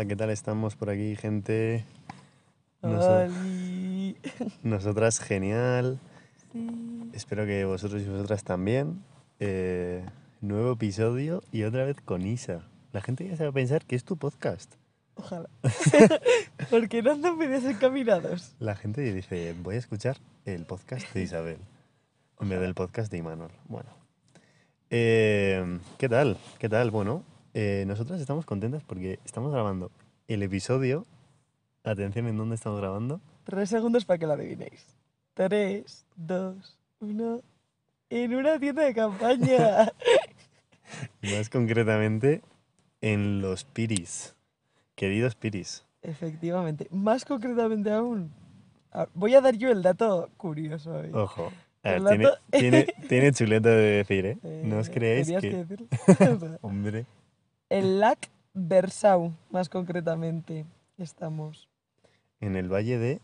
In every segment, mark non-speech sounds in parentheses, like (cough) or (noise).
Hola, ¿qué tal estamos por aquí, gente? Oli. nosotras, genial. Sí. Espero que vosotros y vosotras también. Eh, nuevo episodio y otra vez con Isa. La gente ya se va a pensar que es tu podcast. Ojalá. (laughs) ¿Por qué no andan medios encaminados? La gente dice, voy a escuchar el podcast de Isabel en vez del podcast de Imanol. Bueno. Eh, ¿Qué tal? ¿Qué tal? Bueno, eh, nosotras estamos contentas porque estamos grabando el episodio. Atención, ¿en dónde estamos grabando? Tres segundos para que lo adivinéis. Tres, dos, uno. En una tienda de campaña. (laughs) Más concretamente en los Piris. Queridos Piris. Efectivamente. Más concretamente aún. Voy a dar yo el dato curioso hoy. Ojo. A ver, El tiene, dato- tiene, (laughs) tiene chuleta de decir, ¿eh? No os Eh, creéis tenías que... decirlo. (laughs) Hombre. El lac Bersau, más concretamente, estamos. En el valle de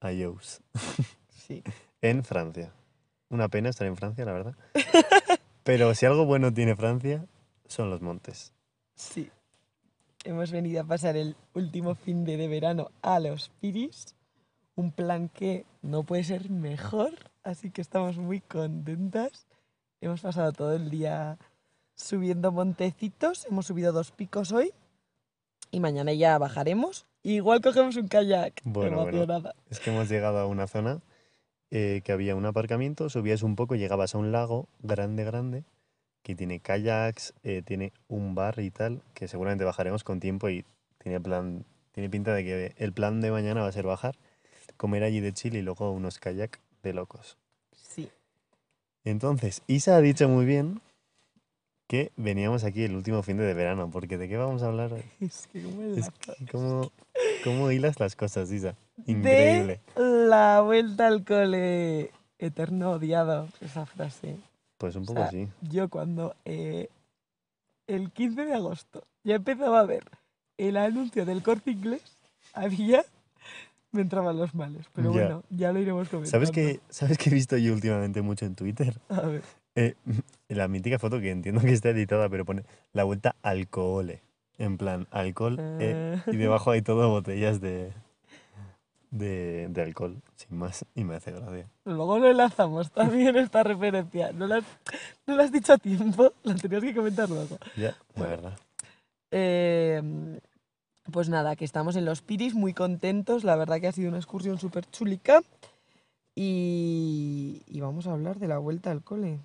Ayous, (laughs) Sí. en Francia. Una pena estar en Francia, la verdad. Pero si algo bueno tiene Francia, son los montes. Sí. Hemos venido a pasar el último fin de, de verano a los Piris. Un plan que no puede ser mejor, así que estamos muy contentas. Hemos pasado todo el día subiendo montecitos. Hemos subido dos picos hoy. Y mañana ya bajaremos. Igual cogemos un kayak. Bueno, bueno. Es que hemos llegado a una zona eh, que había un aparcamiento, subías un poco, llegabas a un lago grande, grande, que tiene kayaks, eh, tiene un bar y tal, que seguramente bajaremos con tiempo y tiene plan, tiene pinta de que el plan de mañana va a ser bajar, comer allí de Chile y luego unos kayak de locos. Sí. Entonces, Isa ha dicho muy bien que veníamos aquí el último fin de, verano, porque ¿de qué vamos a hablar hoy? (laughs) Es que como Es que ¿cómo, cómo hilas las cosas, Isa? Increíble. De la vuelta al cole eterno odiado, esa frase. Pues un O poco sea, sí. Yo cuando eh, el 15 de agosto ya empezaba a ver el anuncio del corte inglés, había, me entraban los males. Pero Ya. bueno, ya lo iremos comentando. ¿Sabes qué, ¿Sabes qué he visto yo últimamente mucho en Twitter? A ver, Eh, (laughs) la mítica foto que entiendo que está editada, pero pone la vuelta al cole. En plan, alcohol. eh, Ah. y debajo hay todo botellas de, de, de alcohol, sin más. Y me hace gracia. luego lo enlazamos también (laughs) esta referencia. No la, has- no la has dicho a tiempo, (laughs) la tenías que comentar luego. Ya, la Bueno. verdad. Eh, pues nada, que estamos en los Piris muy contentos. La verdad que ha sido una excursión súper chulica. Y, y vamos a hablar de la vuelta al cole.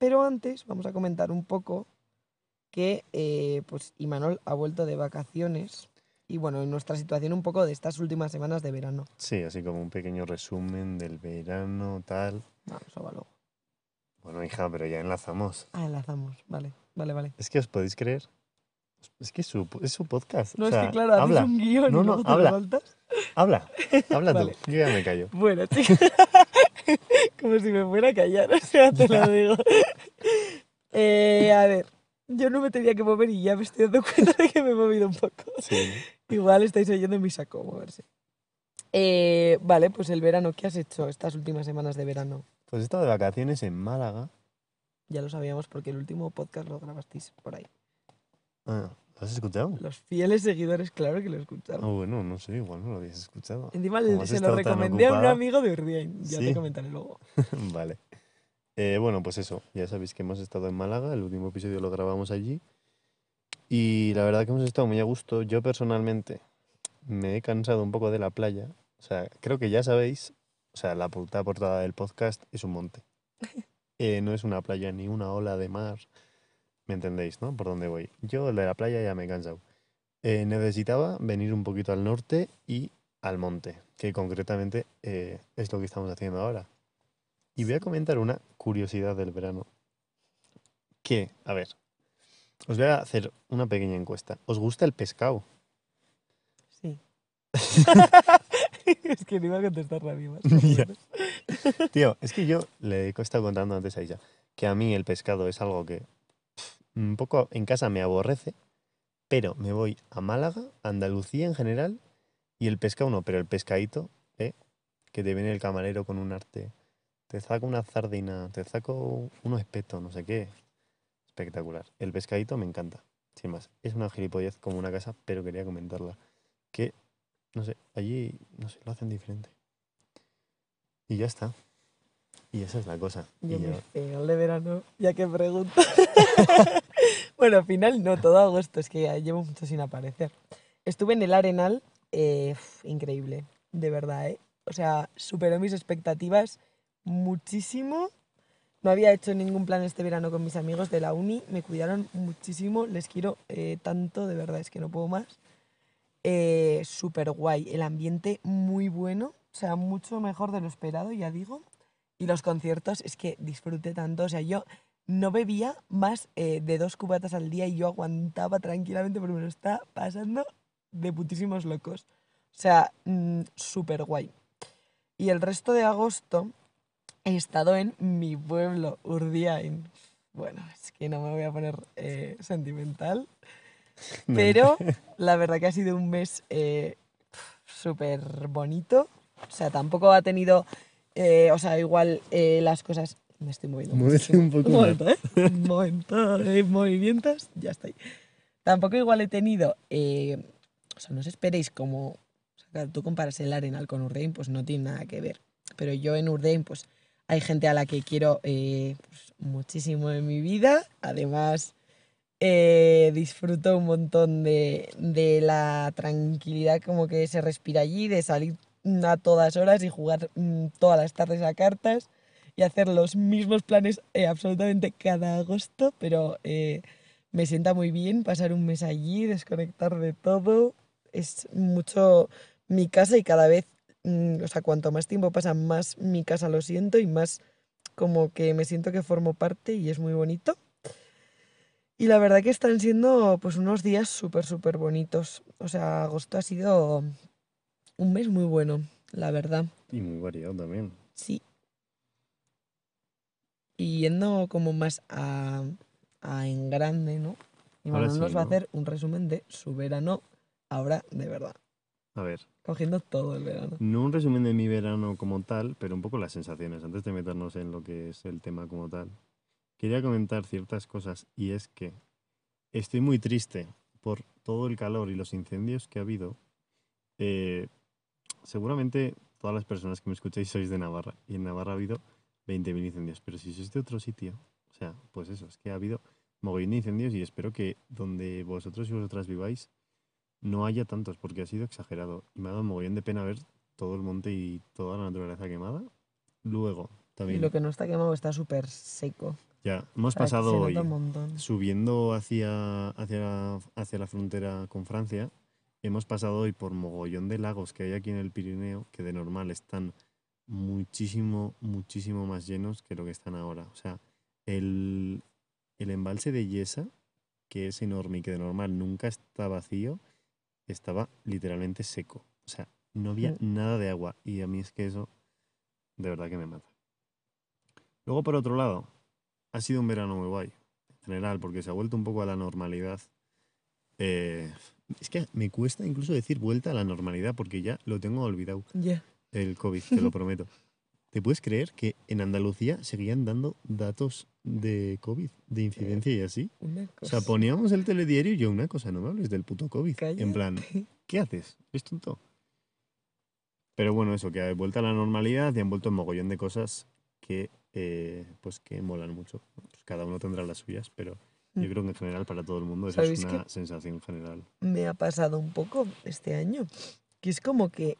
Pero antes vamos a comentar un poco que eh, pues Imanol ha vuelto de vacaciones. Y bueno, en nuestra situación un poco de estas últimas semanas de verano. Sí, así como un pequeño resumen del verano, tal. Vamos, eso va luego. Bueno, hija, pero ya enlazamos. Ah, enlazamos. Vale, vale, vale. Es que os podéis creer. Es que es su, es su podcast. No, o es sea, que claro, habla, un guion No, y no, lo habla. habla, habla (laughs) Vale. tú. Yo ya me callo. Bueno, chicos, (laughs) como si me fuera a callar, (laughs) o sea, te lo digo. Eh, a ver, yo no me tenía que mover y ya me estoy dando (laughs) cuenta de que me he movido un poco. Sí. Igual estáis oyendo mi saco moverse. Eh, vale, pues el verano, ¿qué has hecho estas últimas semanas de verano? Pues he estado de vacaciones en Málaga. Ya lo sabíamos porque el último podcast lo grabasteis por ahí. Ah, ¿lo has escuchado? Los fieles seguidores, claro que lo Ah, escucharon. bueno, no sé, igual no lo habías escuchado. Encima se lo recomendé a un amigo de Urdiain. Ya Sí. te comentaré luego. (laughs) vale. Eh, bueno, pues eso, ya sabéis que hemos estado en Málaga, el último episodio lo grabamos allí. Y la verdad que hemos estado muy a gusto. Yo personalmente me he cansado un poco de la playa. O sea, creo que ya sabéis, o sea, la puta portada del podcast es un monte. (laughs) Eh, no es una playa ni una ola de mar. ¿Me entendéis, no? Por dónde voy. Yo de la playa ya me he cansado. Eh, necesitaba venir un poquito al norte y al monte, que concretamente eh, es lo que estamos haciendo ahora. Y voy a comentar una curiosidad del verano. Que, a ver, os voy a hacer una pequeña encuesta. ¿Os gusta el pescado? Sí. (laughs) es que no iba a contestar más. Ya. Tío, es que yo le he estado contando antes a ella que a mí el pescado es algo que un poco en casa me aborrece, pero me voy a Málaga, Andalucía en general, y el pescado no, pero el pescadito, ¿eh? que te viene el camarero con un arte, te saco una sardina, te saco unos espetos, no sé qué. Espectacular. El pescadito me encanta. sin más. Es una gilipollez como una casa, pero quería comentarla. Que, no sé, allí, no sé, lo hacen diferente. Y ya está. Y esa es la cosa. Yo Y mi ya- final de verano, ya que pregunto. (laughs) bueno, final no, todo agosto, es que llevo mucho sin aparecer. Estuve en el Arenal, eh, increíble, de verdad, ¿eh? O sea, superó mis expectativas muchísimo. No había hecho ningún plan este verano con mis amigos de la uni, me cuidaron muchísimo, les quiero eh, tanto, de verdad, es que no puedo más. Eh, Súper guay, el ambiente muy bueno, o sea, mucho mejor de lo esperado, ya digo. Y los conciertos, es que disfruté tanto, o sea, yo no bebía más eh, de dos cubatas al día y yo aguantaba tranquilamente porque me lo está pasando de putísimos locos. O sea, mm, súper guay. Y el resto de agosto he estado en mi pueblo, Urdiain. Bueno, es que no me voy a poner eh, sentimental, (laughs) No, pero la verdad que ha sido un mes eh, súper bonito. O sea, tampoco ha tenido, eh, o sea, igual eh, las cosas... Me estoy moviendo Muévete un poco Un momento, ¿eh? Un momento de movimientos, ya estoy. Tampoco igual he tenido, eh, o sea, no os esperéis como, o sea, claro, tú comparas el Arenal con Urdein, pues no tiene nada que ver. Pero yo en Urdein, pues hay gente a la que quiero eh, pues, muchísimo en mi vida. Además, eh, disfruto un montón de, de la tranquilidad como que se respira allí, de salir a todas horas y jugar mm, todas las tardes a cartas y hacer los mismos planes eh, absolutamente cada agosto, pero eh, me sienta muy bien pasar un mes allí, desconectar de todo. Es mucho mi casa y cada vez, mm, o sea, cuanto más tiempo pasa, más mi casa lo siento y más como que me siento que formo parte y es muy bonito. Y la verdad que están siendo pues unos días súper, súper bonitos. O sea, agosto ha sido un mes muy bueno, la verdad. Y muy variado también. Sí. Y yendo como más a, a en grande, ¿no? Y Manuel sí, nos va a hacer un resumen de su verano ahora de verdad. A ver, Cogiendo todo el verano. no un resumen de mi verano como tal, pero un poco las sensaciones, antes de meternos en lo que es el tema como tal. Quería comentar ciertas cosas y es que estoy muy triste por todo el calor y los incendios que ha habido. Eh, seguramente todas las personas que me escucháis sois de Navarra y en Navarra ha habido 20.000 incendios, pero si sois de otro sitio, o sea, pues eso, es que ha habido mogollón de incendios y espero que donde vosotros y vosotras viváis no haya tantos porque ha sido exagerado y me ha dado mogollón de pena ver todo el monte y toda la naturaleza quemada. Luego, Y también, lo que no está quemado está súper seco. ya, hemos pasado hoy subiendo hacia, hacia, hacia la frontera con Francia, hemos pasado hoy por mogollón de lagos que hay aquí en el Pirineo, que de normal están muchísimo, muchísimo más llenos que lo que están ahora. O sea, el, el embalse de Yesa, que es enorme y que de normal nunca está vacío, estaba literalmente seco. O sea, no había Mm. nada de agua. Y a mí es que eso de verdad que me mata. Luego, por otro lado, ha sido un verano muy guay, en general, porque se ha vuelto un poco a la normalidad. Eh, es que me cuesta incluso decir vuelta a la normalidad, porque ya lo tengo olvidado, Ya. el COVID, te lo (laughs) prometo. ¿Te puedes creer que en Andalucía seguían dando datos de COVID, de incidencia y así? Una O sea, cosa. poníamos el telediario y yo una cosa, no me hables del puto COVID. En plan, ¿qué haces? ¿Es tonto? Pero bueno, eso, que ha vuelto a la normalidad y han vuelto un mogollón de cosas que, eh, pues, que molan mucho. Pues cada uno tendrá las suyas, pero yo Mm. creo que en general para todo el mundo eso es ¿Sabéis una sensación general. me ha pasado un poco este año. Que es como que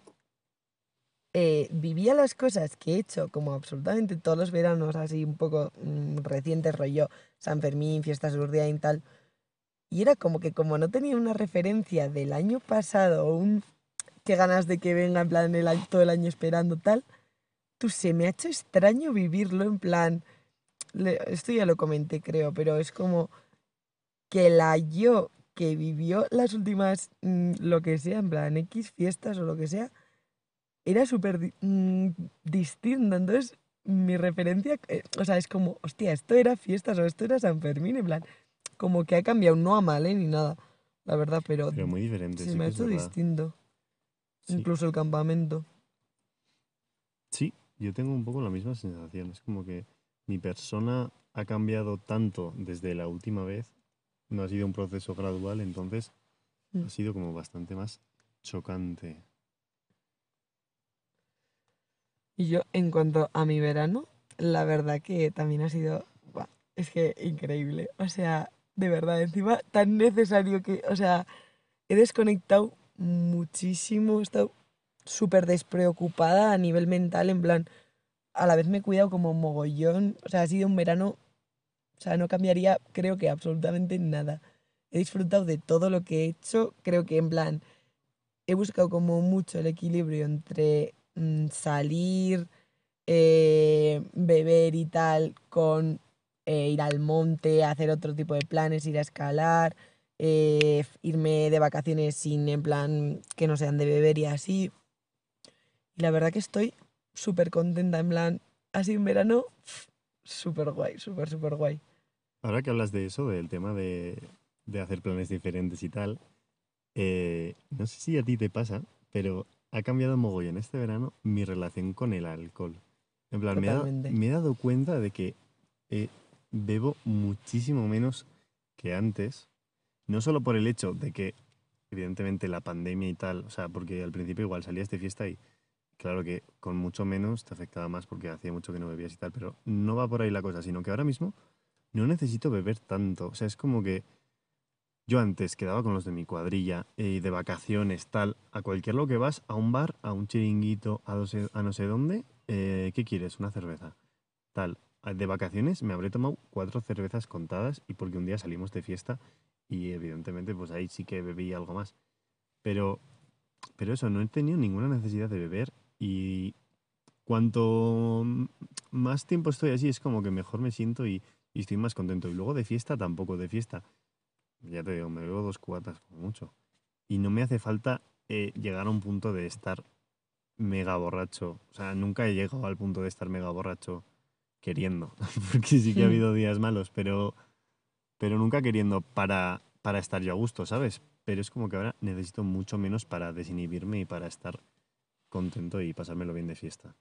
eh, vivía las cosas que he hecho como absolutamente todos los veranos, así un poco mm, recientes, rollo San Fermín, fiestas de Urdiain y tal. Y era como que como no tenía una referencia del año pasado, o un qué ganas de que venga en plan el todo el año esperando tal, tú se me ha hecho extraño vivirlo en plan, esto ya lo comenté creo, pero es como que la yo que vivió las últimas, mm, lo que sea, en plan X fiestas o lo que sea, era súper di- mm, distinta. Entonces, mi referencia, eh, o sea, es como, hostia, esto era fiestas o esto era San Fermín, en plan, como que ha cambiado, no a mal, ¿eh? ni nada, la verdad, pero, Pero muy diferente, se sí me ha hecho distinto. Sí. Incluso el campamento. Sí, yo tengo un poco la misma sensación. Es como que mi persona ha cambiado tanto desde la última vez no ha sido un proceso gradual, entonces Mm. ha sido como bastante más chocante. Y yo, en cuanto a mi verano, la verdad que también ha sido, es que increíble. O sea, de verdad, encima tan necesario que, o sea, he desconectado muchísimo, he estado súper despreocupada a nivel mental, en plan, a la vez me he cuidado como mogollón, o sea, ha sido un verano, o sea, no cambiaría, creo que absolutamente nada. He disfrutado de todo lo que he hecho, creo que en plan, he buscado como mucho el equilibrio entre mm, salir, eh, beber y tal, con eh, ir al monte, hacer otro tipo de planes, ir a escalar, eh, irme de vacaciones sin, en plan, que no sean de beber y así. Y la verdad que estoy súper contenta, en plan, ha sido un verano súper guay, súper, súper guay. Ahora que hablas de eso, del tema de, de hacer planes diferentes y tal, eh, no sé si a ti te pasa, pero ha cambiado mogollón este verano mi relación con el alcohol. En plan, me he, dado- me he dado cuenta de que eh, bebo muchísimo menos que antes, no solo por el hecho de que, evidentemente, la pandemia y tal, o sea, porque al principio igual salías de fiesta y claro que con mucho menos te afectaba más porque hacía mucho que no bebías y tal, pero no va por ahí la cosa, sino que ahora mismo no necesito beber tanto. O sea, es como que yo antes quedaba con los de mi cuadrilla y de vacaciones, tal, a cualquier lo que vas, a un bar, a un chiringuito, a, no sé- a no sé dónde, eh, ¿qué quieres? Una cerveza. Tal. De vacaciones me habré tomado cuatro cervezas contadas y porque un día salimos de fiesta y evidentemente pues ahí sí que bebí algo más. Pero, pero eso, no he tenido ninguna necesidad de beber y cuanto más tiempo estoy así es como que mejor me siento y, y estoy más contento. Y luego de fiesta tampoco, de fiesta. Ya te digo, me bebo dos cubatas como mucho. Y no me hace falta eh, llegar a un punto de estar mega borracho. O sea, nunca he llegado al punto de estar mega borracho queriendo. (laughs) Porque sí que ha Hmm. habido días malos, pero, pero nunca queriendo para, para estar yo a gusto, ¿sabes? Pero es como que ahora necesito mucho menos para desinhibirme y para estar contento y pasármelo bien de fiesta.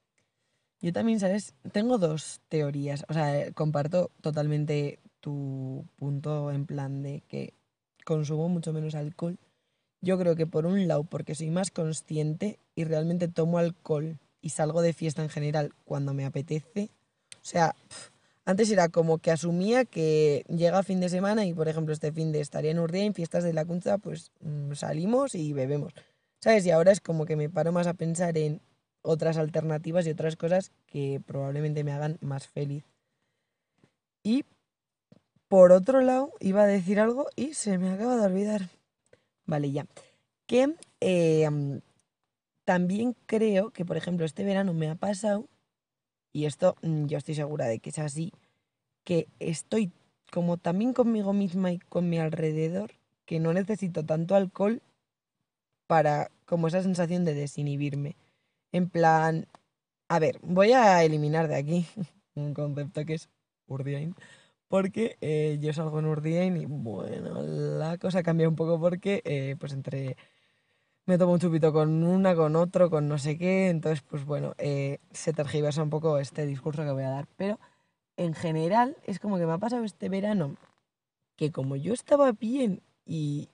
Yo también, ¿sabes? Tengo dos teorías. O sea, comparto totalmente tu punto en plan de que consumo mucho menos alcohol. Yo creo que por un lado, porque soy más consciente y realmente tomo alcohol y salgo de fiesta en general cuando me apetece. O sea, antes era como que asumía que llega fin de semana y, por ejemplo, este fin de estaría en Urdia en fiestas de la Cuncha, pues mm, salimos y bebemos. ¿Sabes? Y ahora es como que me paro más a pensar en otras alternativas y otras cosas que probablemente me hagan más feliz. Y por otro lado, iba a decir algo y se me acaba de olvidar. Vale, ya. Que mm, también creo que, por ejemplo, este verano me ha pasado, y esto mm, yo estoy segura de que es así, que estoy como también conmigo misma y con mi alrededor, que no necesito tanto alcohol para como esa sensación de desinhibirme. En plan, a ver, voy a eliminar de aquí (laughs) un concepto que es Urdiain, porque eh, yo salgo en Urdiain y bueno, la cosa cambia un poco porque eh, pues entre me tomo un chupito con una, con otro, con no sé qué, entonces pues bueno, eh, se tergiversa un poco este discurso que voy a dar, pero en general es como que me ha pasado este verano que como yo estaba bien y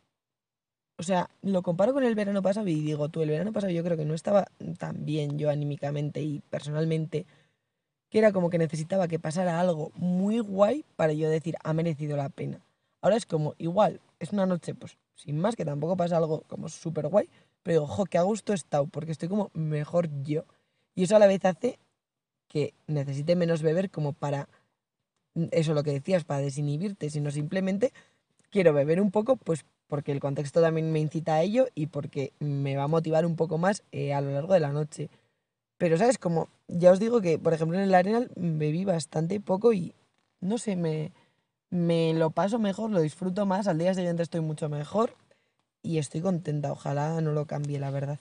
o sea, lo comparo con el verano pasado y digo, tú, el verano pasado yo creo que no estaba tan bien yo anímicamente y personalmente, que era como que necesitaba que pasara algo muy guay para yo decir, ha merecido la pena. Ahora es como, igual, es una noche, pues, sin más, que tampoco pasa algo como súper guay, pero digo, jo, qué a gusto he estado, porque estoy como mejor yo. Y eso a la vez hace que necesite menos beber como para, mm, eso lo que decías, para desinhibirte, sino simplemente quiero beber un poco, pues porque el contexto también me incita a ello y porque me va a motivar un poco más eh, a lo largo de la noche. Pero, ¿sabes? Como ya os digo que, por ejemplo, en el Arenal bebí bastante poco y, no sé, me, me lo paso mejor, lo disfruto más, al día siguiente estoy mucho mejor y estoy contenta. Ojalá no lo cambie, la verdad.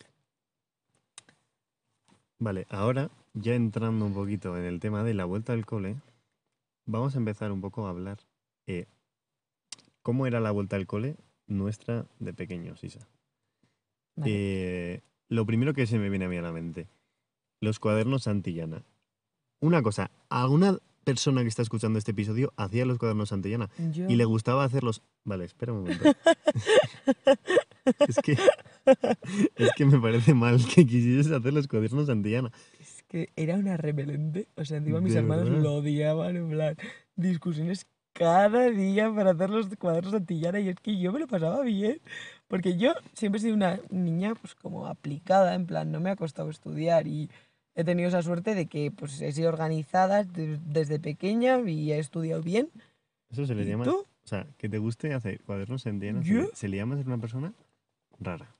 Vale, ahora ya entrando un poquito en el tema de la vuelta al cole, vamos a empezar un poco a hablar eh, cómo era la vuelta al cole nuestra de pequeños, Isa. Vale. Eh, lo primero que se me viene a mí a la mente, los cuadernos Santillana. Una cosa, ¿alguna persona que está escuchando este episodio hacía los cuadernos Santillana Yo... y le gustaba hacerlos. Vale, espera un momento. (laughs) es que. Es que me parece mal que quisieses hacer los cuadernos Santillana. Es que era una rebelente. O sea, encima mis ¿De hermanos verdad? lo odiaban, en plan, discusiones cada día para hacer los cuadernos antillana y es que yo me lo pasaba bien. Porque yo siempre he sido una niña pues como aplicada, en plan, no me ha costado estudiar y he tenido esa suerte de que pues he sido organizada de- desde pequeña y he estudiado bien. Eso se le ¿Y llama. tú? O sea, que te guste hacer cuadernos Santillana. se ¿Yo? le- Se le llama ser una persona rara.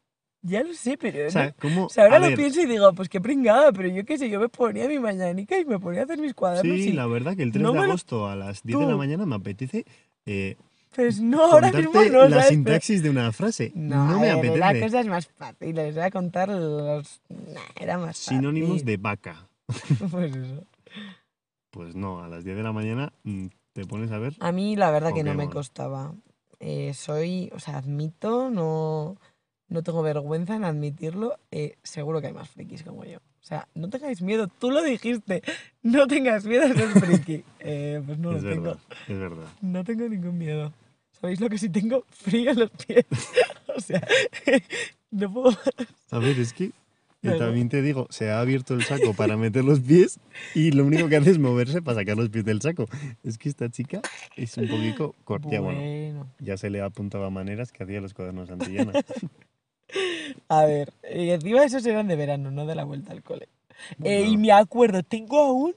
Ya lo sé, pero... O sea, no- ¿cómo.? o sea, ahora a lo ver, pienso y digo, pues qué pringada, pero yo qué sé, yo me ponía mi mañanica y me ponía a hacer mis cuadernos Sí, y... la verdad que el 3 no de me lo- agosto a las 10 de la Tú. mañana me apetece eh, Pues no, ahora mismo no, la ¿sabes? Sintaxis de una frase. No, No, me a ver, Era apetece. cosas más fáciles, era contar los... Nah, era más Sinónimos fácil. de vaca. (laughs) Pues eso. Pues no, a las 10 de la mañana mm, te pones a ver. A mí la verdad que no me Pokémon. costaba. Eh, soy, o sea, admito, no, no tengo vergüenza en admitirlo. eh, seguro que hay más frikis como yo. O sea, no tengáis miedo, tú lo dijiste, no tengas miedo a ser friki. (laughs) Eh, pues no es lo tengo. verdad, es verdad. No tengo ningún miedo. ¿Sabéis lo que sí tengo? Frío en los pies. (laughs) o sea, (laughs) no puedo... A ver, es que yo también te digo, se ha abierto el saco para meter los pies y lo único que hace es moverse para sacar los pies del saco. Es que esta chica es un poquito corta. Bueno, Bueno. ya se le apuntaba maneras que hacía los cuadernos Santillana. A ver, y encima esos eran de verano, no de la vuelta al cole. Eh, y me acuerdo, tengo aún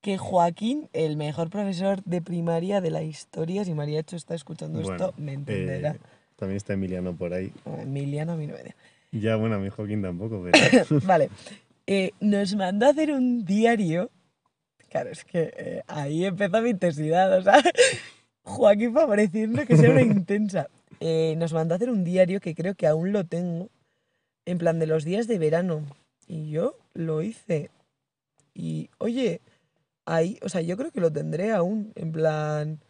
que Joaquín, el mejor profesor de primaria de la historia, si Mariacho está escuchando Bueno, esto, me entenderá. Eh, también está Emiliano por ahí. Bueno, Emiliano a mí no me. Ya, bueno, a mi Joaquín tampoco, pero. (coughs) Vale, eh, nos mandó a hacer un diario. Claro, es que eh, ahí empezó mi intensidad, o sea, (laughs) Joaquín favoreciendo que sea una intensa. Eh, nos mandó a hacer un diario que creo que aún lo tengo, en plan de los días de verano. Y yo lo hice. Y, oye, ahí, o sea, yo creo que lo tendré aún, en plan,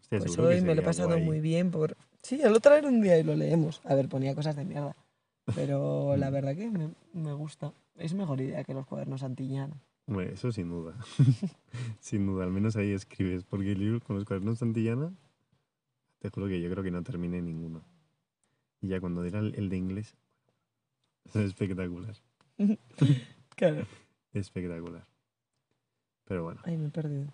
Hostia, pues hoy me lo he pasado guay. muy bien por... Sí, el otro era un día y lo leemos. A ver, ponía cosas de mierda. Pero la (laughs) verdad que me, me gusta. Es mejor idea que los cuadernos Santillana. Hombre, eso sin duda. (laughs) sin duda, al menos ahí escribes. Porque el libro con los cuadernos Santillana, te juro que yo creo que no terminé ninguno. Y ya cuando era el, el de inglés, es espectacular. (laughs) Claro. Espectacular. Pero bueno, Ay, me he perdido.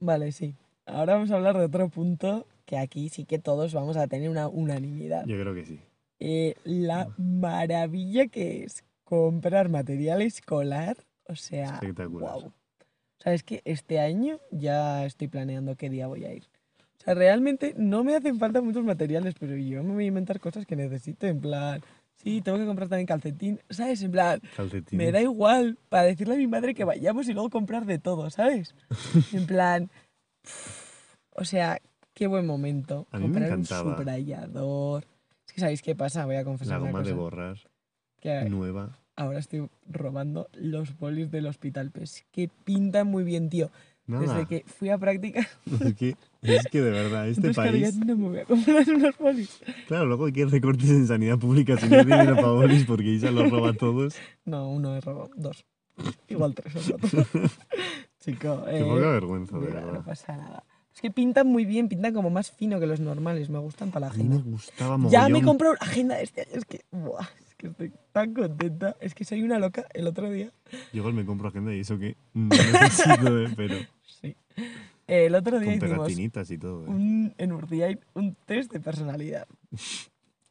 Vale, sí. Ahora vamos a hablar de otro punto que aquí sí que todos vamos a tener una unanimidad. yo creo que sí. Eh, la maravilla que es comprar material escolar. O sea, Espectacular. wow. O sea, es que este año ya estoy planeando qué día voy a ir. O sea, realmente no me hacen falta muchos materiales, pero yo me voy a inventar cosas que necesito. En plan, sí, tengo que comprar también calcetín. ¿Sabes? En plan, Calcetín. me da igual para decirle a mi madre que vayamos y luego comprar de todo, ¿sabes? (laughs) En plan, o sea, qué buen momento. A mí me comprar encantaba. un subrayador. Es que sabéis qué pasa, voy a confesar La una goma de cosa, borrar, que nueva. ahora estoy robando los bolis del hospital, pues que pintan muy bien, tío. Nada. Desde que fui a práctica, (laughs) Es que, es que de verdad, este entonces país. no me voy a comprar (laughs) unos bolis. Claro, luego hay que recortes en sanidad pública si no hay dinero para bolis porque Isa los roba todos. No, uno he robado, dos. Igual tres he robado. (laughs) Chico, Qué eh, poca vergüenza, de Mira, no verdad. pasa nada. Es que pintan muy bien, pintan como más fino que los normales, me gustan para la A mí me agenda. gustaba Ya me compré una agenda de este año, es que, buah, es que estoy tan contenta. Es que soy una loca el otro día. Yo igual me compro agenda y eso que no necesito, eh, pero Sí. El otro día con hicimos y todo. eh. un, en Urdiain un test de personalidad. (laughs)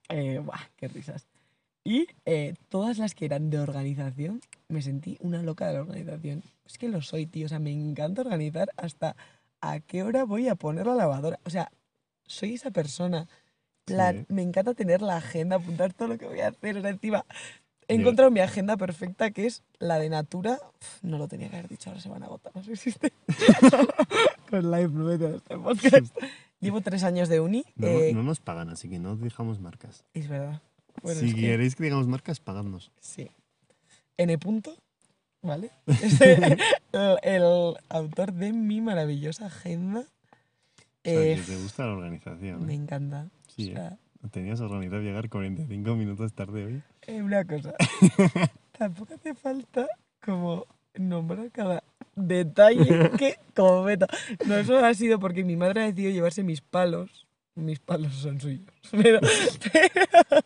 Eh, buah, qué risas. Y eh, todas las que eran de organización, me sentí una loca de la organización. Es que lo soy, tío. O sea, me encanta organizar hasta a qué hora voy a poner la lavadora. O sea, soy esa persona. Plan, Sí. Me encanta tener la agenda, apuntar todo lo que voy a hacer. O sea, encima, he encontrado mi agenda perfecta, que es la de Natura. Uf, no lo tenía que haber dicho, ahora se van a agotar. No sé si existe. (laughs) Con la influencia de este podcast. (laughs) Llevo tres años de uni. No, eh, no nos pagan, así que no dejamos marcas. Es verdad. Bueno, si es que- queréis que digamos marcas, pagadnos. Sí. N. Punto, ¿vale? (laughs) Es el, el autor de mi maravillosa agenda. O sea, Eh, que te gusta la organización. me ¿eh? encanta. Sí, o sea, Tenías organizado llegar 45 minutos tarde hoy. eh, una cosa. (laughs) Tampoco hace falta como nombrar cada detalle (laughs) que como meta. No, eso ha sido porque mi madre ha decidido llevarse mis palos. Mis palos son suyos. (laughs) Pero, pero-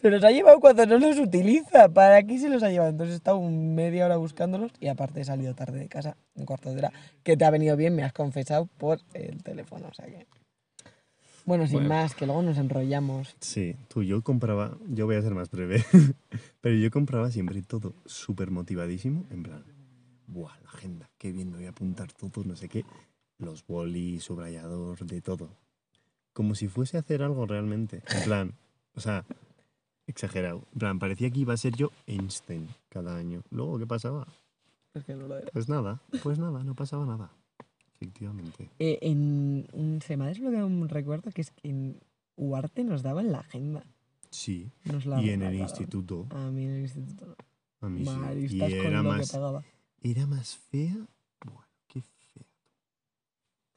se los ha llevado cuando no los utiliza. ¿Para aquí se los ha llevado? Entonces he estado media hora buscándolos y aparte he salido tarde de casa, un cuarto de hora, que te ha venido bien, me has confesado por el teléfono. O sea que... Bueno, sin Bueno. más, que luego nos enrollamos. Sí, tú, yo compraba, yo voy a ser más breve, (laughs) pero yo compraba siempre todo súper motivadísimo, en plan, buah, la agenda, qué bien, me voy a apuntar todo, no sé qué, los bolis, subrayador, de todo. Como si fuese a hacer algo realmente, en plan, o sea, exagerado, en plan, parecía que iba a ser yo Einstein cada año. Luego, ¿qué pasaba? Es que no lo era. Pues nada, pues nada, no pasaba nada, efectivamente. Eh, en, se me ha desbloqueado un recuerdo que es que en Uarte nos daban la agenda. Sí, Nos la y en el instituto, A mí en el instituto no. a mí sí, y era más... Era más fea. Bueno, qué fea.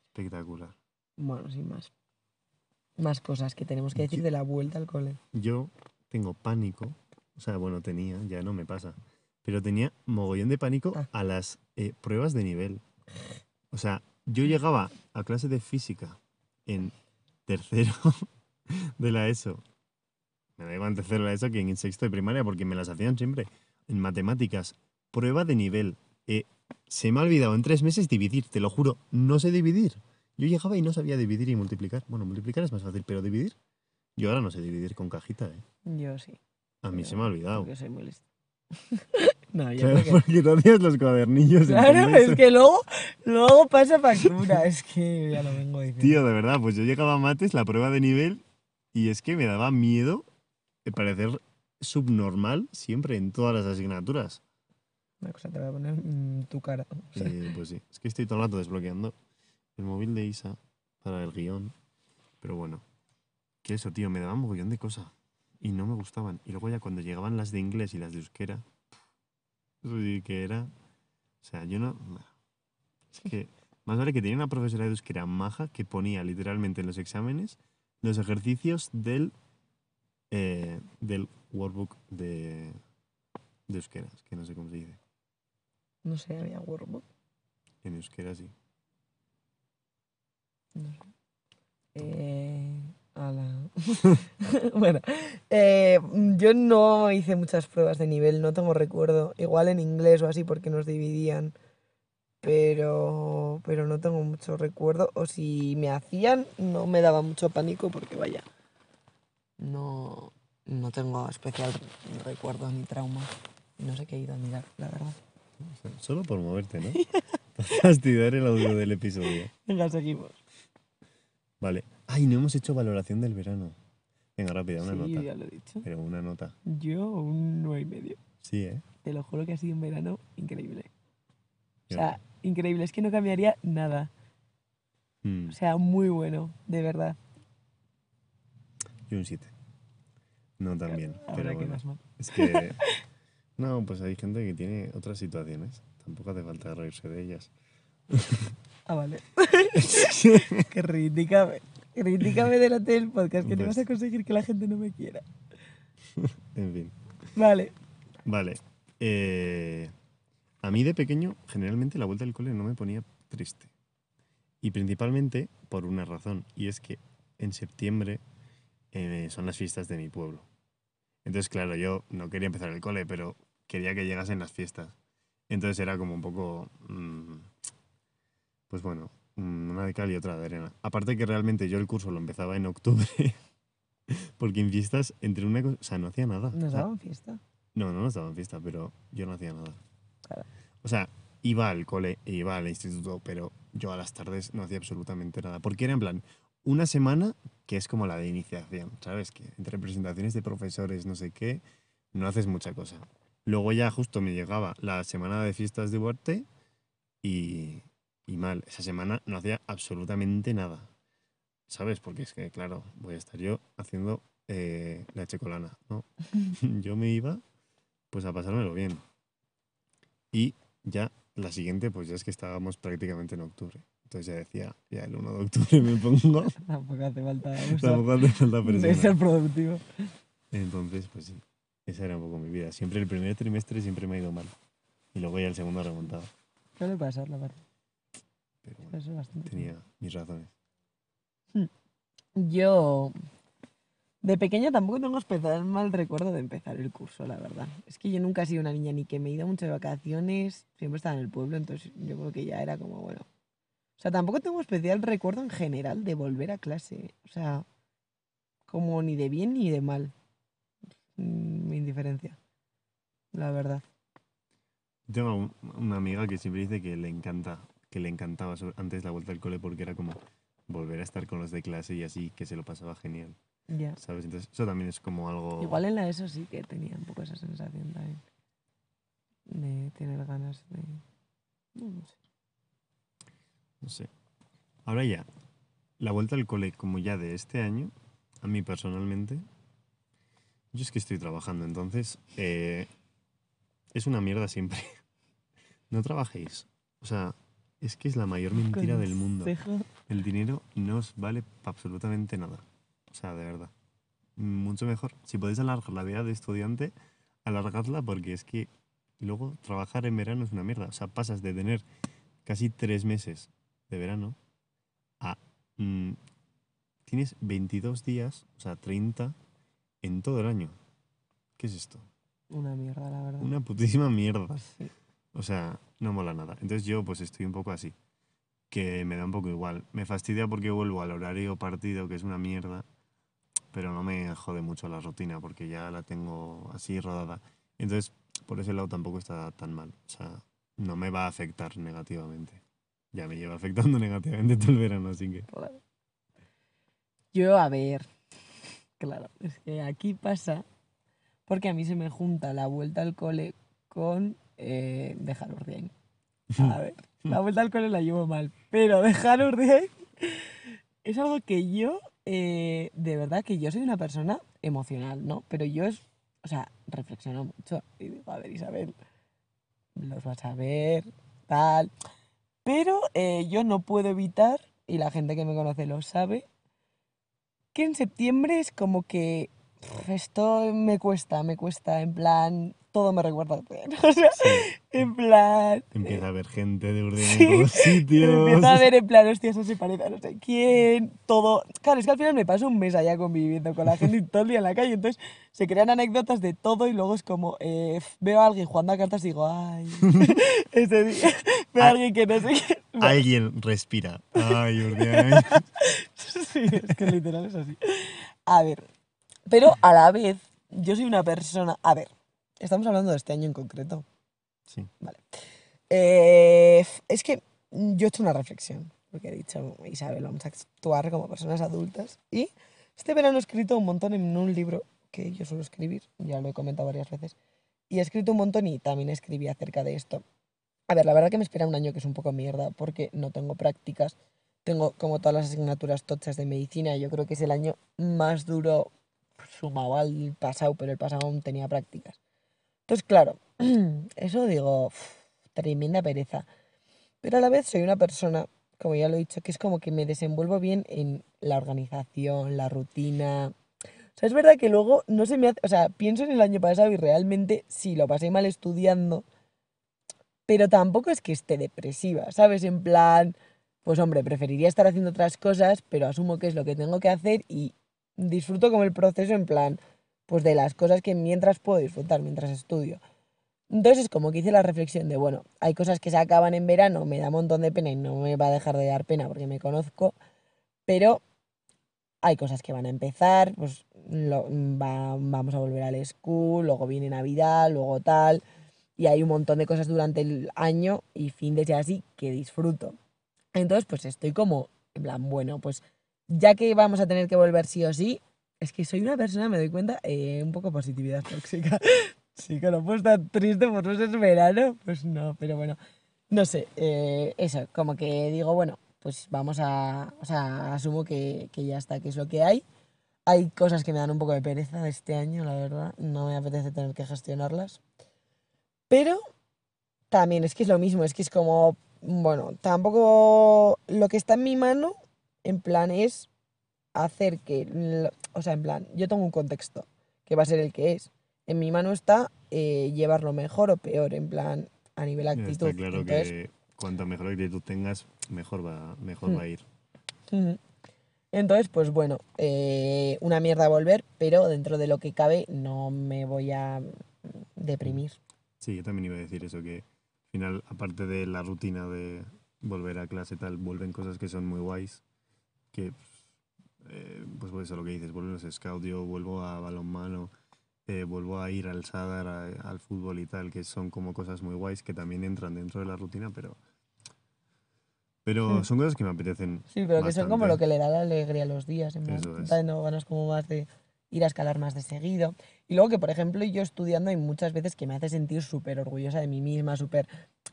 Espectacular. Bueno, sin más. Más cosas que tenemos que decir Yo- de la vuelta al cole. Yo tengo pánico. O sea, bueno, tenía, ya no me pasa. Pero tenía mogollón de pánico Ah. a las eh, pruebas de nivel. O sea, yo llegaba a clase de física en tercero (laughs) de la ESO. Me da igual en tercero de la ESO que en sexto de primaria porque me las hacían siempre. En matemáticas, prueba de nivel. Eh, se me ha olvidado en tres meses dividir, te lo juro, no sé dividir. Yo llegaba y no sabía dividir y multiplicar. Bueno, multiplicar es más fácil, pero dividir, yo ahora no sé dividir con cajita, ¿eh? Yo sí. A mí se me ha olvidado. Porque soy muy. (laughs) no, yo creo (laughs) que... porque no hacías los cuadernillos. Claro, es que luego, luego pasa factura. Es que ya lo vengo diciendo. Tío, de verdad, pues yo llegaba a mates, la prueba de nivel, y es que me daba miedo de parecer subnormal siempre en todas las asignaturas. Una cosa te voy a poner mm, tu cara. O (laughs) sea, Eh, pues sí, es que estoy todo el rato desbloqueando el móvil de Isa para el guion. Pero bueno, que eso, tío, me daban mogollón de cosas y no me gustaban. Y luego ya cuando llegaban las de inglés y las de euskera, sí que era... O sea, yo no... Es que más vale que tenía una profesora de euskera maja que ponía literalmente en los exámenes los ejercicios del, eh, del workbook de, de euskera. Es que no sé cómo se dice. no sé, había workbook. En euskera sí. No sé. Eh, ala. (laughs) bueno, eh, yo no hice muchas pruebas de nivel, no tengo recuerdo. Igual en inglés o así porque nos dividían. Pero, pero no tengo mucho recuerdo. O si me hacían, no me daba mucho pánico porque vaya. No, no tengo especial recuerdo ni trauma. No sé qué he ido a mirar, la verdad. Solo por moverte, ¿no? (laughs) Para fastidiar el audio del episodio. Venga, seguimos. Vale. Ay, no hemos hecho valoración del verano. Venga, rápida, una sí, nota. ya lo he dicho. Pero una nota. Yo un nueve y medio. Sí, ¿eh? Te lo juro que ha sido un verano increíble. O Yo- sea, increíble. Es que no cambiaría nada. Mm, O sea, muy bueno, de verdad. yo un 7. No tan bien. Pero bueno. mal. Es que. (laughs) No, pues hay gente que tiene otras situaciones. Tampoco hace falta reírse de ellas. Ah, vale. (laughs) (laughs) que critícame. Critícame delante del podcast, que Pues- vas a conseguir que la gente no me quiera. (laughs) En fin. Vale. Vale. eh, a mí de pequeño, generalmente la vuelta al cole no me ponía triste. Y principalmente por una razón, y es que en septiembre eh, son las fiestas de mi pueblo. Entonces, claro, yo no quería empezar el cole, pero quería que llegasen las fiestas. Entonces era como un poco, mm, pues bueno, una de cal y otra de arena. Aparte que realmente yo el curso lo empezaba en octubre, (laughs) porque en fiestas, entre una cosa, o sea, no hacía nada. O Nos sea, daban fiesta. no, no nos daban fiesta, pero yo no hacía nada. Claro. O sea, iba al cole e iba al instituto, pero yo a las tardes no hacía absolutamente nada. Porque era en plan, una semana que es como la de iniciación, ¿sabes? Que entre presentaciones de profesores, no sé qué, no haces mucha cosa. Luego ya justo me llegaba la semana de fiestas de Huarte y, y mal, esa semana no hacía absolutamente nada. ¿Sabes? Porque es que, claro, voy a estar yo haciendo eh, la checolana, ¿no? (laughs) yo me iba pues a pasármelo bien. Y ya la siguiente, pues ya es que estábamos prácticamente en octubre. Entonces ya decía, ya el 1 de octubre me pongo. (laughs) Tampoco hace falta Tampoco hace falta (laughs) de presionar. ser productivo. Entonces, pues sí, esa era un poco mi vida. Siempre el primer trimestre siempre me ha ido mal. Y luego ya el segundo remontado. Suele pasar, la verdad. Pero bueno, tenía mis razones. Yo, de pequeña tampoco tengo especial mal recuerdo de empezar el curso, la verdad. Es que yo nunca he sido una niña ni que me he ido mucho de vacaciones, siempre estaba en el pueblo, entonces yo creo que ya era como, bueno. O sea, tampoco tengo especial recuerdo en general de volver a clase. O sea, como ni de bien ni de mal. Mm, Mi indiferencia, la verdad. Tengo un- una amiga que siempre dice que le encanta, que le encantaba antes la vuelta al cole porque era como volver a estar con los de clase y así, que se lo pasaba genial, Ya. ¿sabes? Entonces eso también es como algo... Igual en la ESO sí que tenía un poco esa sensación también. De tener ganas de... No, no sé. No sé. Ahora ya, la vuelta al cole como ya de este año, a mí personalmente, yo es que estoy trabajando, entonces eh, es una mierda siempre. (laughs) no trabajéis. O sea, es que es la mayor mentira del mundo. El dinero no os vale absolutamente nada. O sea, de verdad. Mucho mejor. Si podéis alargar la vida de estudiante, alargadla porque es que luego trabajar en verano es una mierda. O sea, pasas de tener casi tres meses de verano a... mm, tienes 22 días, o sea, 30 en todo el año. ¿Qué es esto? Una mierda, la verdad. Una putísima mierda. Sí. O sea, no mola nada. Entonces yo pues estoy un poco así. Que me da un poco igual. Me fastidia porque vuelvo al horario partido, que es una mierda. Pero no me jode mucho la rutina porque ya la tengo así rodada. Entonces, por ese lado tampoco está tan mal. O sea, no me va a afectar negativamente. Ya me lleva afectando (laughs) negativamente todo el verano, así que... Yo, a ver. (laughs) Claro, es que aquí pasa. Porque a mí se me junta la vuelta al cole con eh, dejar Urdiain. A ver, la vuelta al cole la llevo mal. Pero dejar Urdiain (laughs) es algo que yo, eh, de verdad, que yo soy una persona emocional, ¿no? Pero yo es, o sea, reflexiono mucho y digo, a ver, Isabel, los vas a ver, tal. Pero eh, yo no puedo evitar, y la gente que me conoce lo sabe, que en septiembre es como que esto me cuesta, me cuesta, en plan, todo me recuerda a. (laughs) O sea, Sí, en plan... empieza a haber gente de Urdiain Sí, en todos (laughs) sitios. Empieza a ver en plan, hostia, eso se parece a no sé quién, todo. Claro, es que al final me paso un mes allá conviviendo con la gente y todo el día en la calle, entonces se crean anécdotas de todo y luego es como, eh, veo a alguien jugando a cartas y digo, ay, (laughs) ese día, veo a Ah. alguien que no sé qué. Alguien respira. Ay, Urdiain. Sí, es que literal es así. A ver, pero a la vez, yo soy una persona, a ver, estamos hablando de este año en concreto. Sí. Eh, es que yo he hecho una reflexión, porque he dicho, Isabel, vamos a actuar como personas adultas. Y este verano he escrito un montón en un libro que yo suelo escribir, ya lo he comentado varias veces, y he escrito un montón y también escribí acerca de esto. A ver, la verdad que me espera un año que es un poco mierda, porque no tengo prácticas, tengo como todas las asignaturas tochas de medicina, yo creo que es el año más duro sumado al pasado, pero el pasado aún tenía prácticas. Entonces, claro, (clears throat) eso digo, tremenda pereza. Pero a la vez soy una persona, como ya lo he dicho, que es como que me desenvuelvo bien en la organización, la rutina. O sea, es verdad que luego no se me hace, o sea, pienso en el año pasado y realmente sí, lo pasé mal estudiando, pero tampoco es que esté depresiva, ¿sabes? En plan, pues hombre, preferiría estar haciendo otras cosas, pero asumo que es lo que tengo que hacer y disfruto como el proceso en plan, pues de las cosas que mientras puedo disfrutar, mientras estudio. Entonces es como que hice la reflexión de, bueno, hay cosas que se acaban en verano, me da un montón de pena y no me va a dejar de dar pena porque me conozco, pero hay cosas que van a empezar, pues lo- va- vamos a volver al school, luego viene Navidad, luego tal, y hay un montón de cosas durante el año y fin de así que disfruto. Entonces, pues estoy como, en plan, bueno, pues ya que vamos a tener que volver sí o sí, es que soy una persona, me doy cuenta, eh, un poco positividad tóxica. (laughs) Sí, que no puedo estar triste por no ser verano, pues no, pero bueno, no sé, eh, eso, como que digo, bueno, pues vamos a, o sea, asumo que, que ya está, que es lo que hay. Hay cosas que me dan un poco de pereza de este año, la verdad, no me apetece tener que gestionarlas. Pero también es que es lo mismo, es que es como, bueno, tampoco lo que está en mi mano, en plan, es hacer que, o sea, en plan, yo tengo un contexto que va a ser el que es. En mi mano está eh, llevarlo mejor o peor, en plan, a nivel actitud. Está claro Entonces, que cuanto mejor actitud tengas, mejor va, mejor Mm. va a ir. Entonces, pues bueno, eh, una mierda volver, pero dentro de lo que cabe no me voy a deprimir. Sí, yo también iba a decir eso, que al final, aparte de la rutina de volver a clase tal, vuelven cosas que son muy guays, que eh, pues pues eso lo que dices, vuelven los scouts, yo vuelvo a balonmano, eh, vuelvo a ir al Sadar, a- al fútbol y tal, que son como cosas muy guays que también entran dentro de la rutina, pero pero Mm. son cosas que me apetecen. Sí, pero que son como bastante. lo que le da la alegría a los días. En Eso es. tengo ganas como más de ir a escalar más de seguido. Y luego que, por ejemplo, yo estudiando hay muchas veces que me hace sentir súper orgullosa de mí misma, súper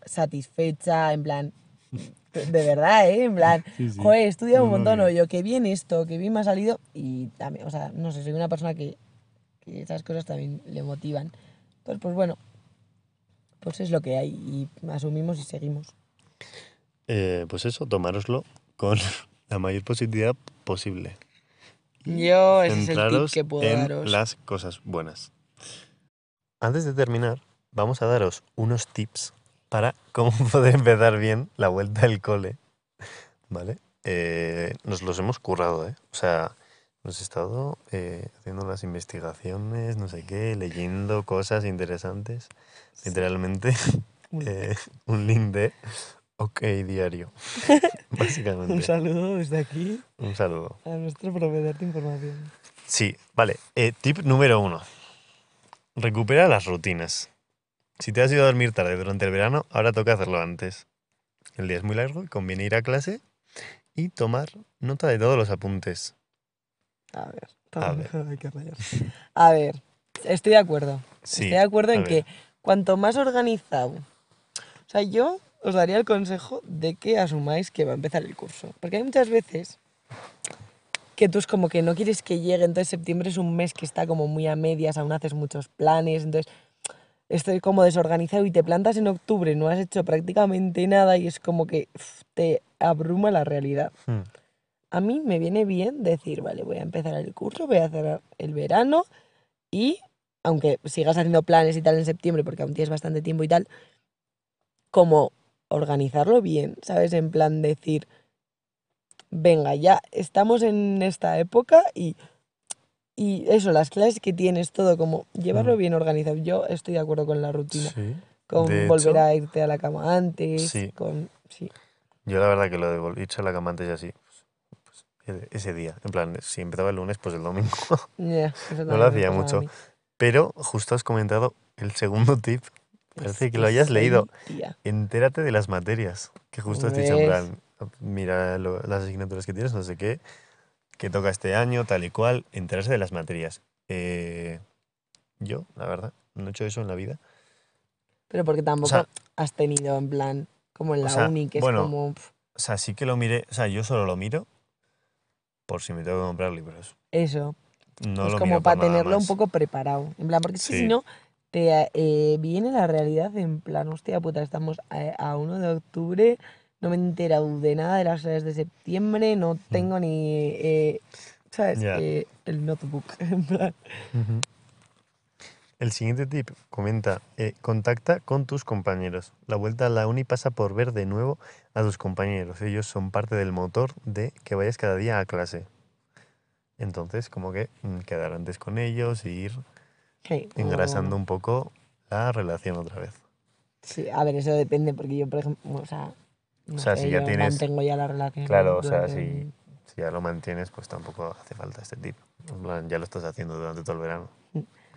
satisfecha, en plan, (laughs) de verdad, ¿eh? En plan, Sí, sí. joder, he estudiado un montón, o yo, qué bien esto, qué bien me ha salido. Y también, o sea, no sé, soy una persona que, que esas cosas también le motivan. Entonces, pues bueno, pues es lo que hay y asumimos y seguimos. Eh, pues eso, tomároslo con (laughs) la mayor positividad posible. Yo, ese es el tip que puedo en daros. las cosas buenas. Antes de terminar, vamos a daros unos tips para cómo (laughs) poder empezar bien la vuelta al cole. ¿Vale? Eh, nos los hemos currado, ¿eh? O sea, hemos estado eh, haciendo las investigaciones, no sé qué, leyendo cosas interesantes. Literalmente, (laughs) Uy. eh, (laughs) un link de OK Diario. Básicamente. Un saludo desde aquí Un saludo. a nuestro proveedor de información. Sí, vale. Tip número uno. Recupera las rutinas. Si te has ido a dormir tarde durante el verano, ahora toca hacerlo antes. El día es muy largo y conviene ir a clase y tomar nota de todos los apuntes. A ver, A ver. (laughs) hay que rayar. A ver, estoy de acuerdo. Sí, estoy de acuerdo en ver. que cuanto más organizado. O sea, yo os daría el consejo de que asumáis que va a empezar el curso. Porque hay muchas veces que tú es como que no quieres que llegue, entonces septiembre es un mes que está como muy a medias, aún haces muchos planes, entonces estoy como desorganizado y te plantas en octubre, no has hecho prácticamente nada y es como que uf, te abruma la realidad. Hmm, A mí me viene bien decir, vale, voy a empezar el curso, voy a hacer el verano y, aunque sigas haciendo planes y tal en septiembre, porque aún tienes bastante tiempo y tal, como organizarlo bien, ¿sabes? En plan decir, venga, ya estamos en esta época y, y eso, las clases que tienes, todo como llevarlo bien organizado. Yo estoy de acuerdo con la rutina, Sí. con de volver hecho, a irte a la cama antes, Sí. con... Sí, Yo la verdad que lo de volver a la cama antes y así, pues, pues, ese día. En plan, si empezaba el lunes, pues el domingo. (laughs) eso No lo hacía mucho. Pero justo has comentado el segundo tip. Parece Es que lo hayas leído. Entérate de las materias. Que justo has dicho, en ¿Ves? plan, mira lo- las asignaturas que tienes, no sé qué, que toca este año, tal y cual. Enterarse de las materias. Eh, yo, la verdad, no he hecho eso en la vida. Pero porque tampoco sea- has tenido en plan, como en o la sea, uni, que es bueno, como pf, O sea, sí que lo miré, o sea, yo solo lo miro por si me tengo que comprar libros. eso. No es lo como para tenerlo un poco preparado. En plan, porque es que si Sí. no, te eh, viene la realidad en plan, hostia puta, estamos a, a 1 de octubre, no me he enterado de nada de las clases de septiembre, no tengo ni, eh, ¿sabes? Eh, el notebook, (laughs) en plan. Ujú. El siguiente tip comenta, eh, contacta con tus compañeros. La vuelta a la uni pasa por ver de nuevo a tus compañeros. Ellos son parte del motor de que vayas cada día a clase. Entonces, como que mm, quedar antes con ellos y ir engrasando un poco la relación otra vez. Sí, a ver, eso depende, porque yo, por ejemplo, o sea, no O sea, sé, si ya yo tienes- mantengo ya la relación. Claro, o sea, si, si ya lo mantienes, pues tampoco hace falta este tip. En plan, ya lo estás haciendo durante todo el verano.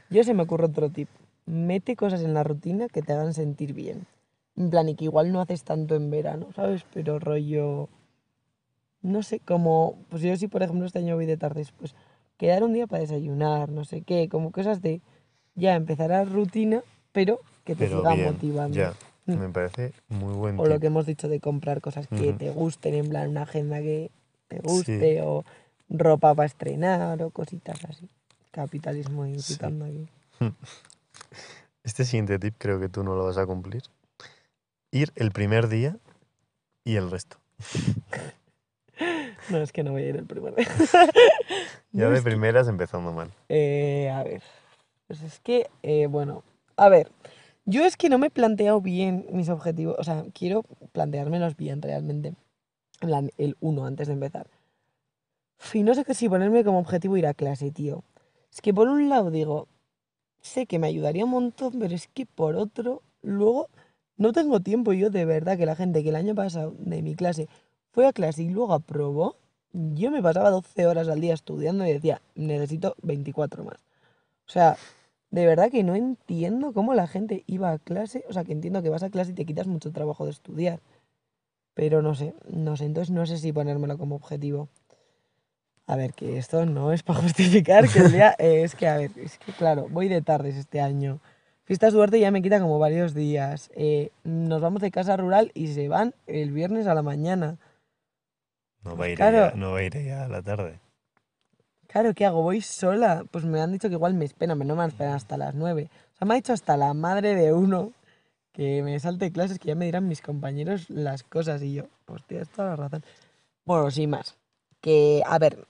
Yo se me ocurre otro tip. Mete cosas en la rutina que te hagan sentir bien. En plan, y que igual no haces tanto en verano, ¿sabes? Pero rollo. No sé, como. Pues yo sí, por ejemplo, este año voy de tardes, pues quedar un día para desayunar, no sé qué, como cosas de ya empezar la rutina, pero que te Pero siga bien, motivando. ya. Me parece muy buen O lo que hemos dicho de comprar cosas que te gusten, en plan, una agenda que te guste, o ropa para estrenar, o cositas así. Capitalismo incitando aquí. Este siguiente tip creo que tú no lo vas a cumplir. Ir el primer día y el resto. (laughs) No, es que no voy a ir el primer día. (laughs) Ya de primeras empezando mal. eh, a ver. Pues es que, eh, bueno, a ver. Yo es que no me he planteado bien mis objetivos, o sea, quiero planteármelos bien realmente. En plan, el uno antes de empezar. Y no sé qué si ponerme como objetivo ir a clase, tío. Es que por un lado digo, sé que me ayudaría un montón, pero es que por otro, luego no tengo tiempo. Yo de verdad que la gente que el año pasado de mi clase fue a clase y luego aprobó, yo me pasaba 12 horas al día estudiando y decía, necesito 24 más. O sea, de verdad que no entiendo cómo la gente iba a clase. O sea, que entiendo que vas a clase y te quitas mucho trabajo de estudiar. Pero no sé, no sé. Entonces no sé si ponérmelo como objetivo. A ver, que esto no es para (laughs) justificar que el día. (laughs) eh, es que, a ver, es que claro, voy de tardes este año. Fiestas Duarte ya me quita como varios días. eh, nos vamos de casa rural y se van el viernes a la mañana. No va a ir, Claro. no va a ir ella a la tarde. Claro, ¿qué hago? Voy sola. Pues me han dicho que igual me esperan, pero no me van a esperar hasta las 9. O sea, me ha dicho hasta la madre de uno que me salte clases, que ya me dirán mis compañeros las cosas. Y yo, pues tienes toda la razón. Bueno, sin más. Que, a ver,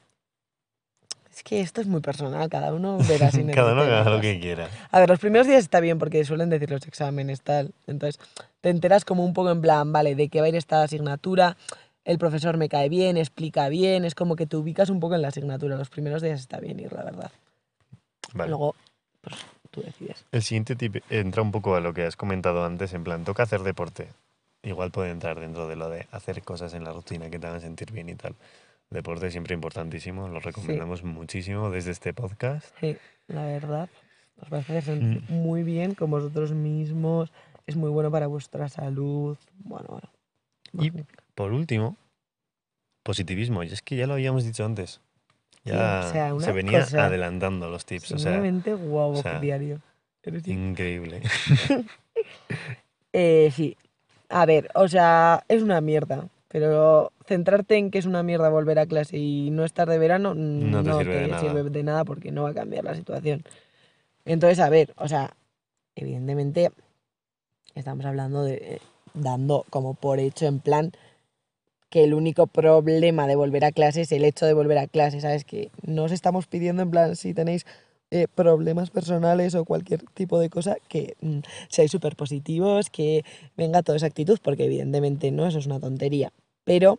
es que esto es muy personal, cada uno verá si (laughs) Cada uno haga lo que quiera. A ver, los primeros días está bien porque suelen decir los exámenes, tal. Entonces, te enteras como un poco en plan, vale, de qué va a ir esta asignatura, el profesor me cae bien, explica bien, es como que te ubicas un poco en la asignatura. Los primeros días está bien ir, la verdad. Vale. Luego, pues tú decides. El siguiente tip entra un poco a lo que has comentado antes, en plan, toca hacer deporte. Igual puede entrar dentro de lo de hacer cosas en la rutina que te hagan sentir bien y tal. Deporte siempre importantísimo, lo recomendamos muchísimo desde este podcast. Sí, la verdad, os va a hacer sentir muy bien con vosotros mismos, es muy bueno para vuestra salud. Bueno, bueno. Y magnífico. Por último, positivismo. Y es que ya lo habíamos dicho antes. Ya o sea, se venía cosa adelantando los tips. O sea, guau, o sea, diario. Increíble. (laughs) Eh, sí. A ver, o sea, es una mierda. Pero centrarte en que es una mierda volver a clase y no estar de verano No no, te sirve de nada. sirve de nada porque no va a cambiar la situación. Entonces, a ver, o sea, evidentemente estamos hablando de eh, dando como por hecho en plan que el único problema de volver a clase es el hecho de volver a clase, ¿sabes? Que no os estamos pidiendo en plan si tenéis eh, problemas personales o cualquier tipo de cosa, que mm, seáis súper positivos, que venga toda esa actitud, porque evidentemente no, eso es una tontería. Pero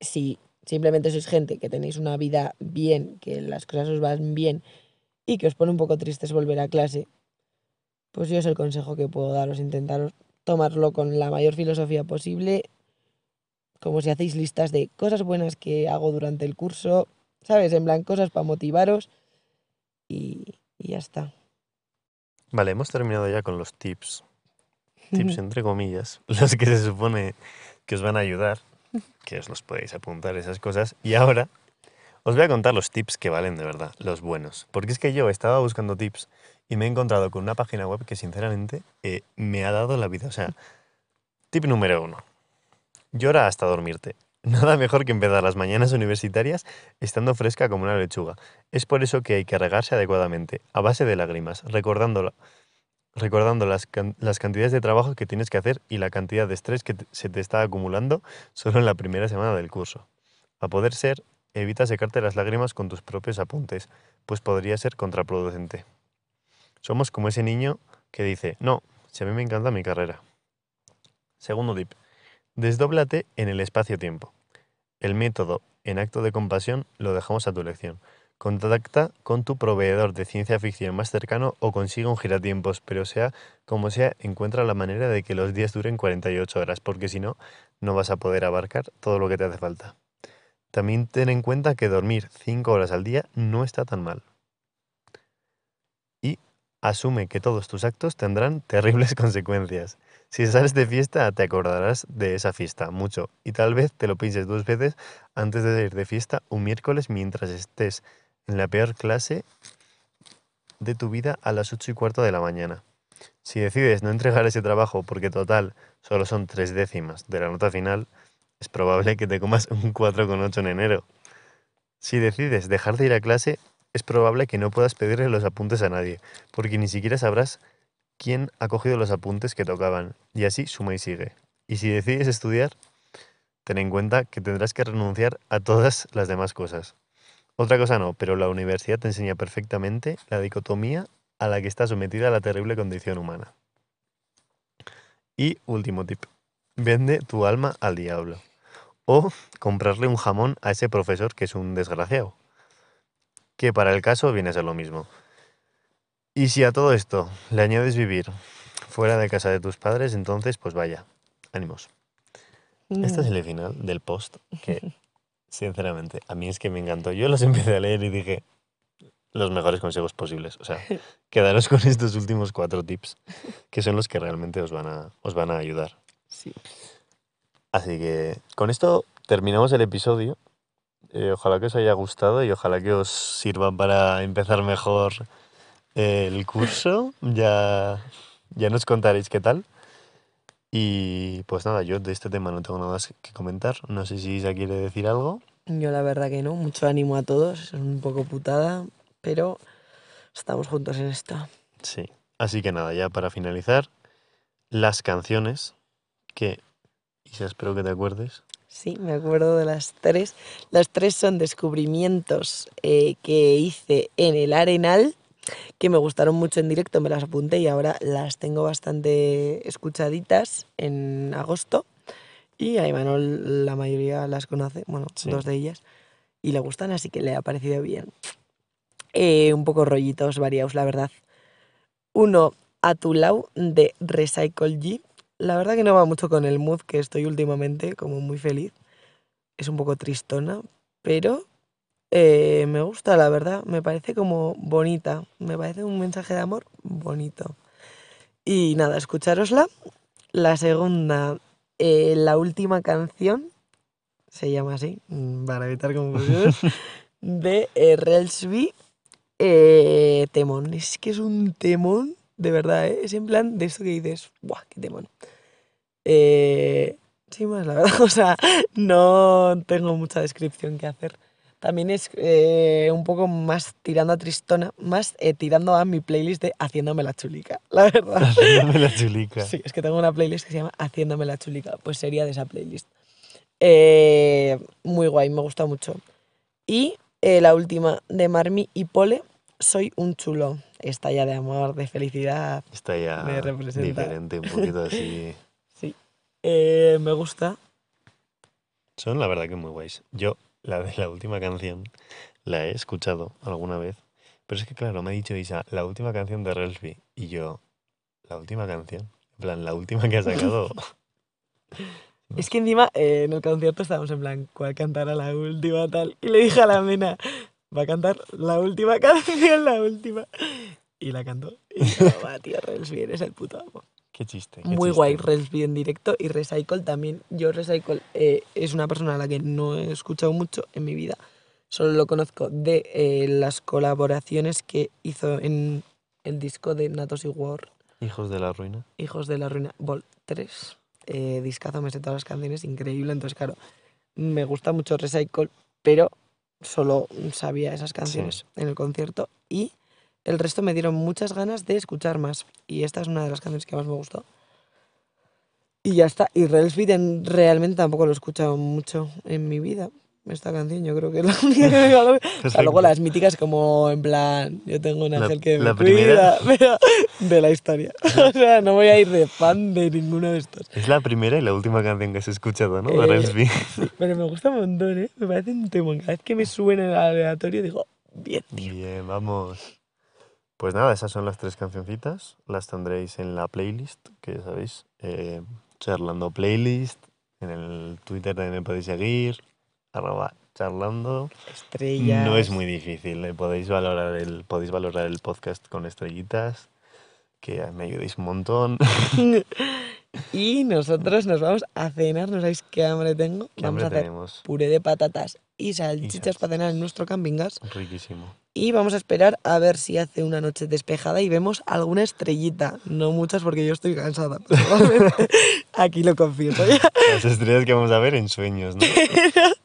si simplemente sois gente que tenéis una vida bien, que las cosas os van bien y que os pone un poco tristes volver a clase, pues yo es el consejo que puedo daros, intentaros tomarlo con la mayor filosofía posible, como si hacéis listas de cosas buenas que hago durante el curso, ¿sabes? En plan, cosas para motivaros y, y ya está. Vale, hemos terminado ya con los tips. (laughs) Tips entre comillas, (laughs) los que se supone que os van a ayudar, que os los podéis apuntar esas cosas. Y ahora os voy a contar los tips que valen de verdad, los buenos. Porque es que yo estaba buscando tips y me he encontrado con una página web que sinceramente eh, me ha dado la vida. O sea, tip número uno. Llora hasta dormirte. (laughs) Nada mejor que empezar las mañanas universitarias estando fresca como una lechuga. Es por eso que hay que regarse adecuadamente, a base de lágrimas, recordando, recordando las, can- las cantidades de trabajo que tienes que hacer y la cantidad de estrés que se te está acumulando solo en la primera semana del curso. A poder ser, evita secarte las lágrimas con tus propios apuntes, pues podría ser contraproducente. Somos como ese niño que dice, no, si a mí me encanta mi carrera. Segundo tip, desdóblate en el espacio-tiempo. El método en acto de compasión lo dejamos a tu elección. Contacta con tu proveedor de ciencia ficción más cercano o consigue un giratiempos, pero sea como sea, encuentra la manera de que los días duren 48 horas, porque si no, no vas a poder abarcar todo lo que te hace falta. También ten en cuenta que dormir 5 horas al día no está tan mal. Asume que todos tus actos tendrán (laughs) terribles consecuencias. Si sales de fiesta, te acordarás de esa fiesta mucho y tal vez te lo pienses dos veces antes de ir de fiesta un miércoles mientras estés en la peor clase de tu vida a las 8 y cuarto de la mañana. Si decides no entregar ese trabajo porque total solo son tres décimas de la nota final, es probable que te comas un 4,8 en enero. Si decides dejar de ir a clase, es probable que no puedas pedirle los apuntes a nadie, porque ni siquiera sabrás quién ha cogido los apuntes que tocaban, y así suma y sigue. Y si decides estudiar, ten en cuenta que tendrás que renunciar a todas las demás cosas. Otra cosa no, pero la universidad te enseña perfectamente la dicotomía a la que está sometida la terrible condición humana. Y último tip, vende tu alma al diablo. O comprarle un jamón a ese profesor que es un desgraciado. Que para el caso viene a ser lo mismo. Y si a todo esto le añades vivir fuera de casa de tus padres, entonces pues vaya, ánimos. Este es el final del post que, (laughs) sinceramente, a mí es que me encantó. Yo los empecé a leer y dije los mejores consejos posibles. O sea, (laughs) quedaros con estos últimos cuatro tips, que son los que realmente os van a, os van a ayudar. Sí. Así que con esto terminamos el episodio. Eh, ojalá que os haya gustado y ojalá que os sirva para empezar mejor el curso. Ya, ya nos contaréis qué tal. Y pues nada, yo de este tema no tengo nada más que comentar. No sé si Isa quiere decir algo. Yo la verdad que no. Mucho ánimo a todos. Es un poco putada, pero estamos juntos en esto. Sí. Así que nada, ya para finalizar, las canciones que, Isa, espero que te acuerdes. Sí, me acuerdo de las tres. Las tres son descubrimientos eh, que hice en el Arenal, que me gustaron mucho en directo, me las apunté y ahora las tengo bastante escuchaditas en agosto. Y a Imanol la mayoría las conoce, bueno, Sí. dos de ellas, y le gustan, así que le ha parecido bien. Eh, un poco rollitos variados, la verdad. Uno, a tu lado, de Recycle G. La verdad que no va mucho con el mood que estoy últimamente, como muy feliz. Es un poco tristona, pero eh, me gusta, la verdad. Me parece como bonita. Me parece un mensaje de amor bonito. Y nada, escuchárosla. La segunda, eh, la última canción, se llama así, mm, para evitar confusiones, (laughs) de eh, Relsby. Eh, temón. Es que es un temón, de verdad, ¿eh? Es en plan de esto que dices, ¡buah, qué temón! Eh, sin más, la verdad. (laughs) O sea, no tengo mucha descripción que hacer. También es eh, un poco más tirando a tristona, más eh, tirando a mi playlist de Haciéndome la chulica, la verdad. Haciéndome la (laughs) chulica. Sí, es que tengo una playlist que se llama Haciéndome la chulica, pues sería de esa playlist. Eh, muy guay, me gusta mucho. Y la última de Marmi y Pole, Soy un chulo. Esta ya de amor, de felicidad. Está ya Me representa. diferente, un poquito así. (laughs) Sí. Eh, me gusta. Son la verdad que muy guays. Yo, la de la última canción, la he escuchado alguna vez. Pero es que, claro, me ha dicho Isa, la última canción de Relsby. Y yo, la última canción. En plan, la última que ha sacado. (laughs) Es que encima eh, en el concierto estábamos en plan, ¿cuál cantará la última tal? Y le dije a la mena, va a cantar la última (laughs) canción, la última. Y la cantó. Y yo, va, tío, Relsby, eres el puto amo. qué chiste. qué Muy chiste. guay Relsby en directo y Recycle también. Yo Recycle eh, es una persona a la que no he escuchado mucho en mi vida. Solo lo conozco de eh, las colaboraciones que hizo en el disco de Natos y War, Hijos de la ruina. Hijos de la Ruina, Vol 3. Eh, discazo, me sé todas las canciones, increíble. Entonces, claro, me gusta mucho Recycle, pero solo sabía esas canciones en el concierto y el resto me dieron muchas ganas de escuchar más. Y esta es una de las canciones que más me gustó. Y ya está. Y Relsby en- realmente tampoco lo he escuchado mucho en mi vida. Esta canción yo creo que es la (laughs) única que me va a (laughs) O sea, luego las míticas como en plan, yo tengo un La- ángel que me la cuida, primera. (laughs) de la historia. O sea, no voy a ir de fan de ninguno de estos. Es la primera y la última canción que has escuchado, ¿no? De Eh. Sí, pero me gusta un montón, ¿eh? Me parece un temón. Cada vez que me suena en el aleatorio digo, bien, tío. Bien, vamos. Pues nada, esas son las tres cancioncitas. Las tendréis en la playlist, que ya sabéis, eh, charlando playlist. En el Twitter también me podéis seguir, arroba charlando. Estrellas. No es muy difícil, eh, podéis, valorar el, podéis valorar el podcast con estrellitas, que me ayudéis un montón. (laughs) Y nosotros nos vamos a cenar, no sabéis qué hambre tengo. ¿Qué vamos hambre a hacer tenemos? puré de patatas y salchichas salchichas. para cenar en nuestro camping gas. Riquísimo. Y vamos a esperar a ver si hace una noche despejada y vemos alguna estrellita. No muchas porque yo estoy cansada. (laughs) Aquí lo confieso. Las estrellas que vamos a ver en sueños, ¿no? (laughs)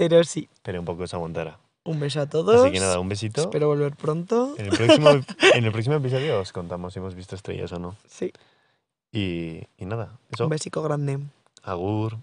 Pero sí, Pero un poco se aguantará. un beso a todos. Así que nada, un besito. Espero volver pronto. En el, próximo, (laughs) en el próximo episodio os contamos si hemos visto estrellas o no. Sí, Y, y nada, eso. un besico grande. Agur.